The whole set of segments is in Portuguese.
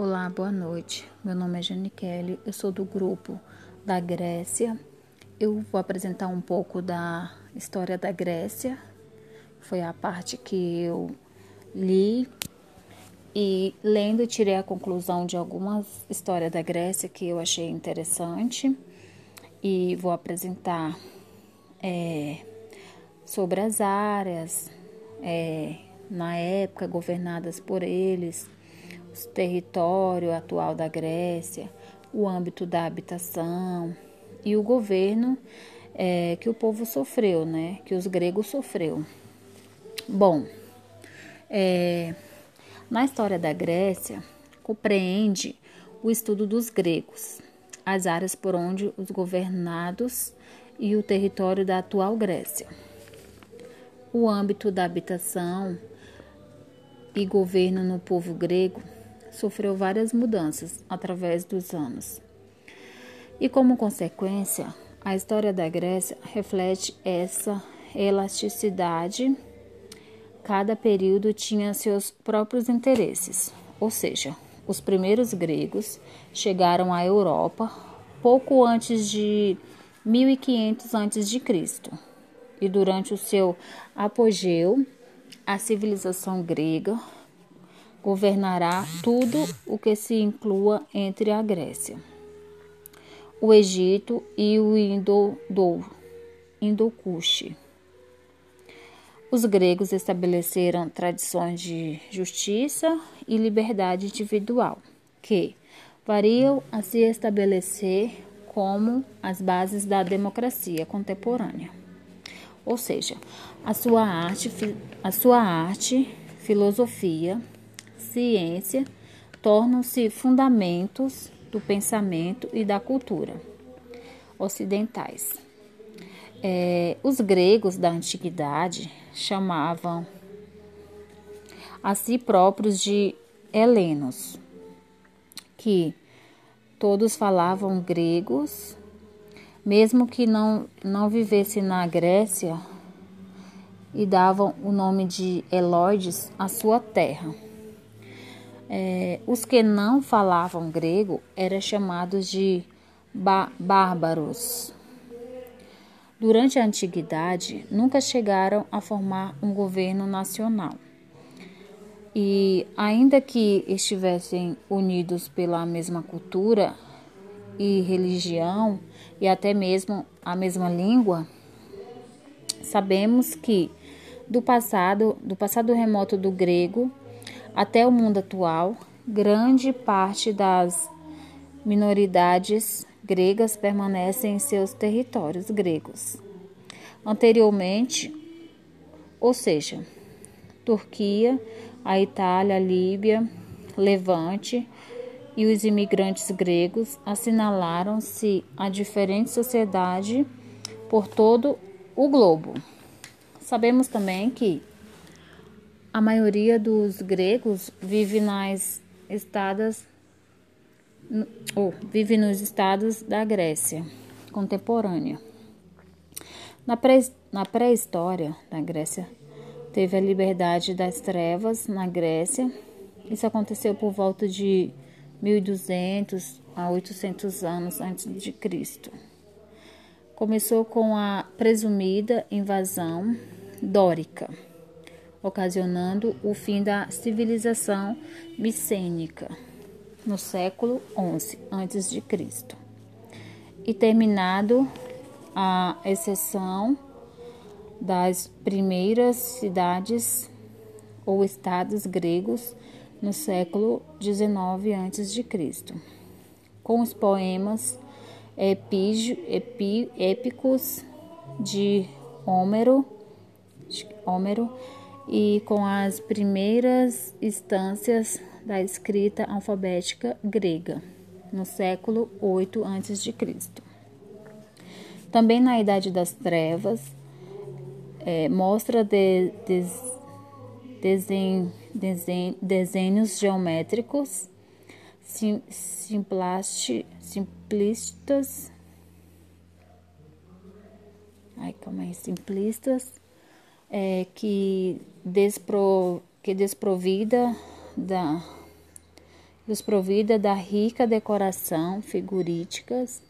Olá, boa noite. Meu nome é Jane Kelly, eu sou do grupo da Grécia. Eu vou apresentar um pouco da história da Grécia. Foi a parte que eu li e lendo tirei a conclusão de algumas histórias da Grécia que eu achei interessante e vou apresentar é, sobre as áreas é, na época governadas por eles território atual da Grécia, o âmbito da habitação e o governo é, que o povo sofreu, né? Que os gregos sofreu. Bom, é, na história da Grécia compreende o estudo dos gregos, as áreas por onde os governados e o território da atual Grécia. O âmbito da habitação e governo no povo grego sofreu várias mudanças através dos anos. E como consequência, a história da Grécia reflete essa elasticidade. Cada período tinha seus próprios interesses, ou seja, os primeiros gregos chegaram à Europa pouco antes de 1500 a.C. E durante o seu apogeu, a civilização grega governará tudo o que se inclua entre a Grécia, o Egito e o Indo-Kush. Os gregos estabeleceram tradições de justiça e liberdade individual, que variam a se estabelecer como as bases da democracia contemporânea. Ou seja, a sua arte, a sua arte, filosofia, ciência tornam-se fundamentos do pensamento e da cultura ocidentais. É, os gregos da antiguidade chamavam a si próprios de helenos, que todos falavam gregos, mesmo que não, não vivessem na Grécia, e davam o nome de Eloides à sua terra. É, os que não falavam grego eram chamados de bárbaros. Durante a antiguidade, nunca chegaram a formar um governo nacional. E, ainda que estivessem unidos pela mesma cultura e religião, e até mesmo a mesma língua, sabemos que do passado, do passado remoto do grego, até o mundo atual, grande parte das minoridades gregas permanecem em seus territórios gregos. Anteriormente, ou seja, Turquia, a Itália, a Líbia, Levante e os imigrantes gregos assinalaram-se a diferente sociedade por todo o globo. Sabemos também que a maioria dos gregos vive nas estadas ou vive nos estados da Grécia contemporânea. Na, pré, na pré-história da Grécia, teve a liberdade das trevas na Grécia. Isso aconteceu por volta de 1200 a 800 anos antes de Cristo. Começou com a presumida invasão dórica ocasionando o fim da civilização micênica no século XI a.C. e terminado a exceção das primeiras cidades ou estados gregos no século XIX a.C., com os poemas epí, épicos de Homero, Homero e com as primeiras instâncias da escrita alfabética grega, no século 8 a.C. Também na Idade das Trevas, é, mostra de, de, desenhos geométricos sim, simplistas. Ai, calma aí, simplistas é, que, despro, que desprovida da desprovida da rica decoração figurísticas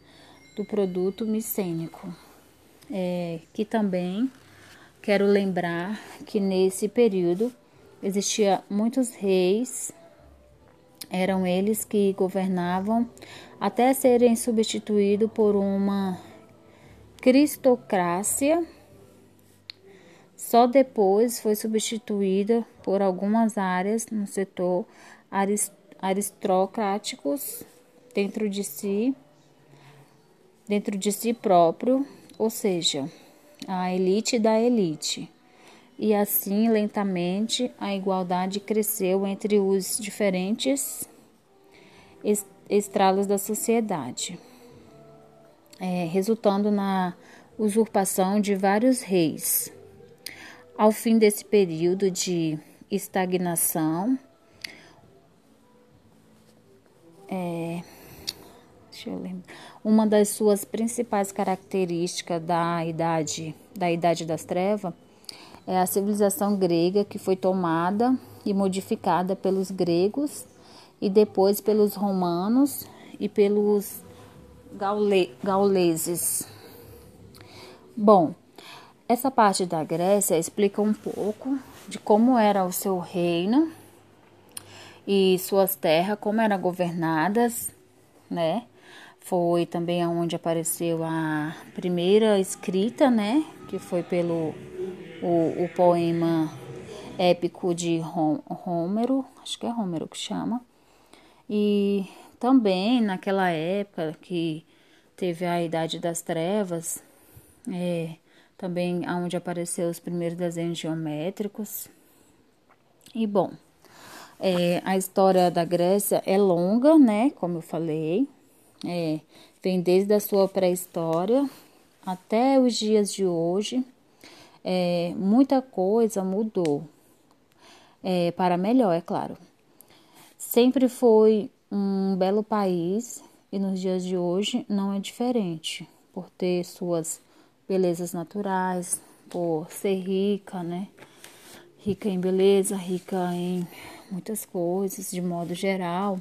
do produto micênico. É, que também quero lembrar que nesse período existia muitos reis, eram eles que governavam até serem substituídos por uma cristocrácia. Só depois foi substituída por algumas áreas no setor aristocráticos dentro de si, dentro de si próprio, ou seja, a elite da elite. E assim, lentamente, a igualdade cresceu entre os diferentes estralos da sociedade, é, resultando na usurpação de vários reis. Ao fim desse período de estagnação, é, uma das suas principais características da idade da idade das trevas é a civilização grega que foi tomada e modificada pelos gregos e depois pelos romanos e pelos gaule gauleses. Bom, essa parte da Grécia explica um pouco de como era o seu reino e suas terras, como eram governadas, né? Foi também aonde apareceu a primeira escrita, né? Que foi pelo o, o poema épico de Homero, acho que é Homero que chama, e também naquela época que teve a Idade das Trevas, é, também onde apareceu os primeiros desenhos geométricos. E bom, é, a história da Grécia é longa, né? Como eu falei, é, vem desde a sua pré-história até os dias de hoje. É, muita coisa mudou é, para melhor, é claro. Sempre foi um belo país e nos dias de hoje não é diferente, por ter suas belezas naturais, por ser rica, né? Rica em beleza, rica em muitas coisas, de modo geral.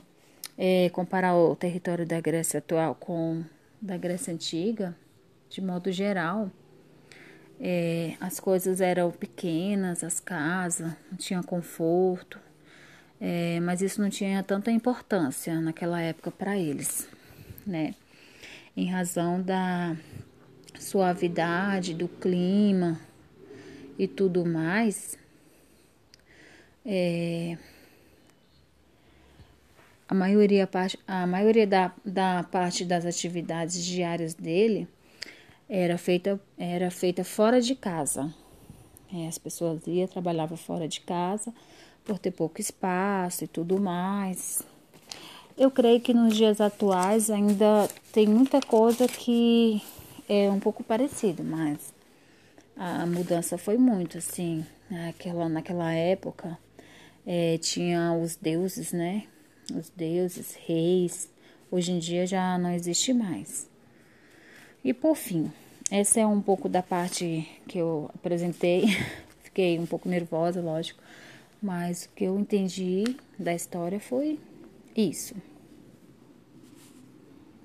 É, comparar o território da Grécia atual com da Grécia antiga, de modo geral, é, as coisas eram pequenas, as casas, não tinha conforto, é, mas isso não tinha tanta importância naquela época para eles, né? Em razão da suavidade do clima e tudo mais, é, a maioria, a maioria da, da parte das atividades diárias dele era feita, era feita fora de casa. É, as pessoas iam, trabalhavam fora de casa por ter pouco espaço e tudo mais. Eu creio que nos dias atuais ainda tem muita coisa que é um pouco parecido, mas a mudança foi muito assim. Naquela, naquela época é, tinha os deuses, né? Os deuses, reis. Hoje em dia já não existe mais. E por fim, essa é um pouco da parte que eu apresentei. Fiquei um pouco nervosa, lógico mas o que eu entendi da história foi isso.